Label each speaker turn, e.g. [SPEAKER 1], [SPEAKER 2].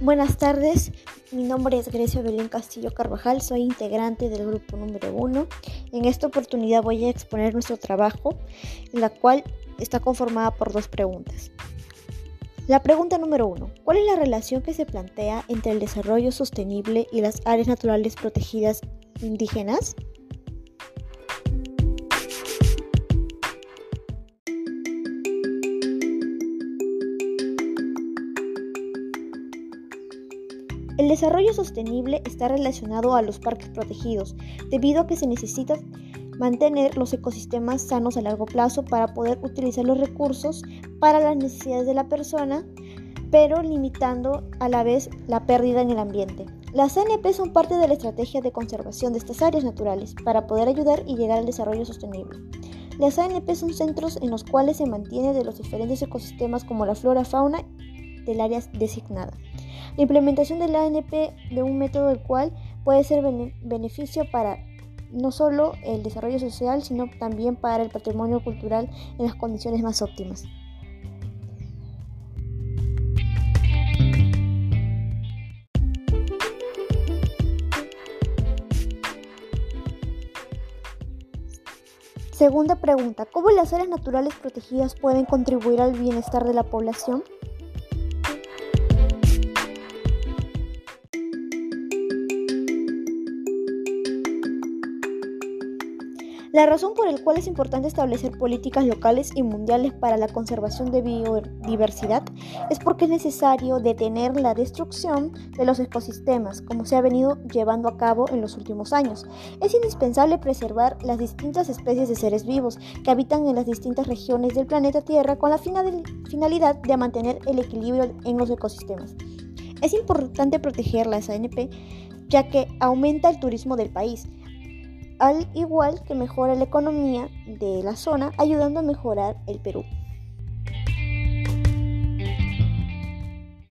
[SPEAKER 1] Buenas tardes, mi nombre es Grecia Belén Castillo Carvajal, soy integrante del grupo número 1. En esta oportunidad voy a exponer nuestro trabajo, la cual está conformada por dos preguntas. La pregunta número 1. ¿Cuál es la relación que se plantea entre el desarrollo sostenible y las áreas naturales protegidas indígenas? El desarrollo sostenible está relacionado a los parques protegidos, debido a que se necesita mantener los ecosistemas sanos a largo plazo para poder utilizar los recursos para las necesidades de la persona, pero limitando a la vez la pérdida en el ambiente. Las ANP son parte de la estrategia de conservación de estas áreas naturales para poder ayudar y llegar al desarrollo sostenible. Las ANP son centros en los cuales se mantiene de los diferentes ecosistemas como la flora, fauna del área designada. La implementación de la ANP de un método del cual puede ser beneficio para no solo el desarrollo social, sino también para el patrimonio cultural en las condiciones más óptimas. Segunda pregunta, ¿cómo las áreas naturales protegidas pueden contribuir al bienestar de la población? La razón por la cual es importante establecer políticas locales y mundiales para la conservación de biodiversidad es porque es necesario detener la destrucción de los ecosistemas, como se ha venido llevando a cabo en los últimos años. Es indispensable preservar las distintas especies de seres vivos que habitan en las distintas regiones del planeta Tierra con la finalidad de mantener el equilibrio en los ecosistemas. Es importante proteger las ANP ya que aumenta el turismo del país al igual que mejora la economía de la zona, ayudando a mejorar el Perú.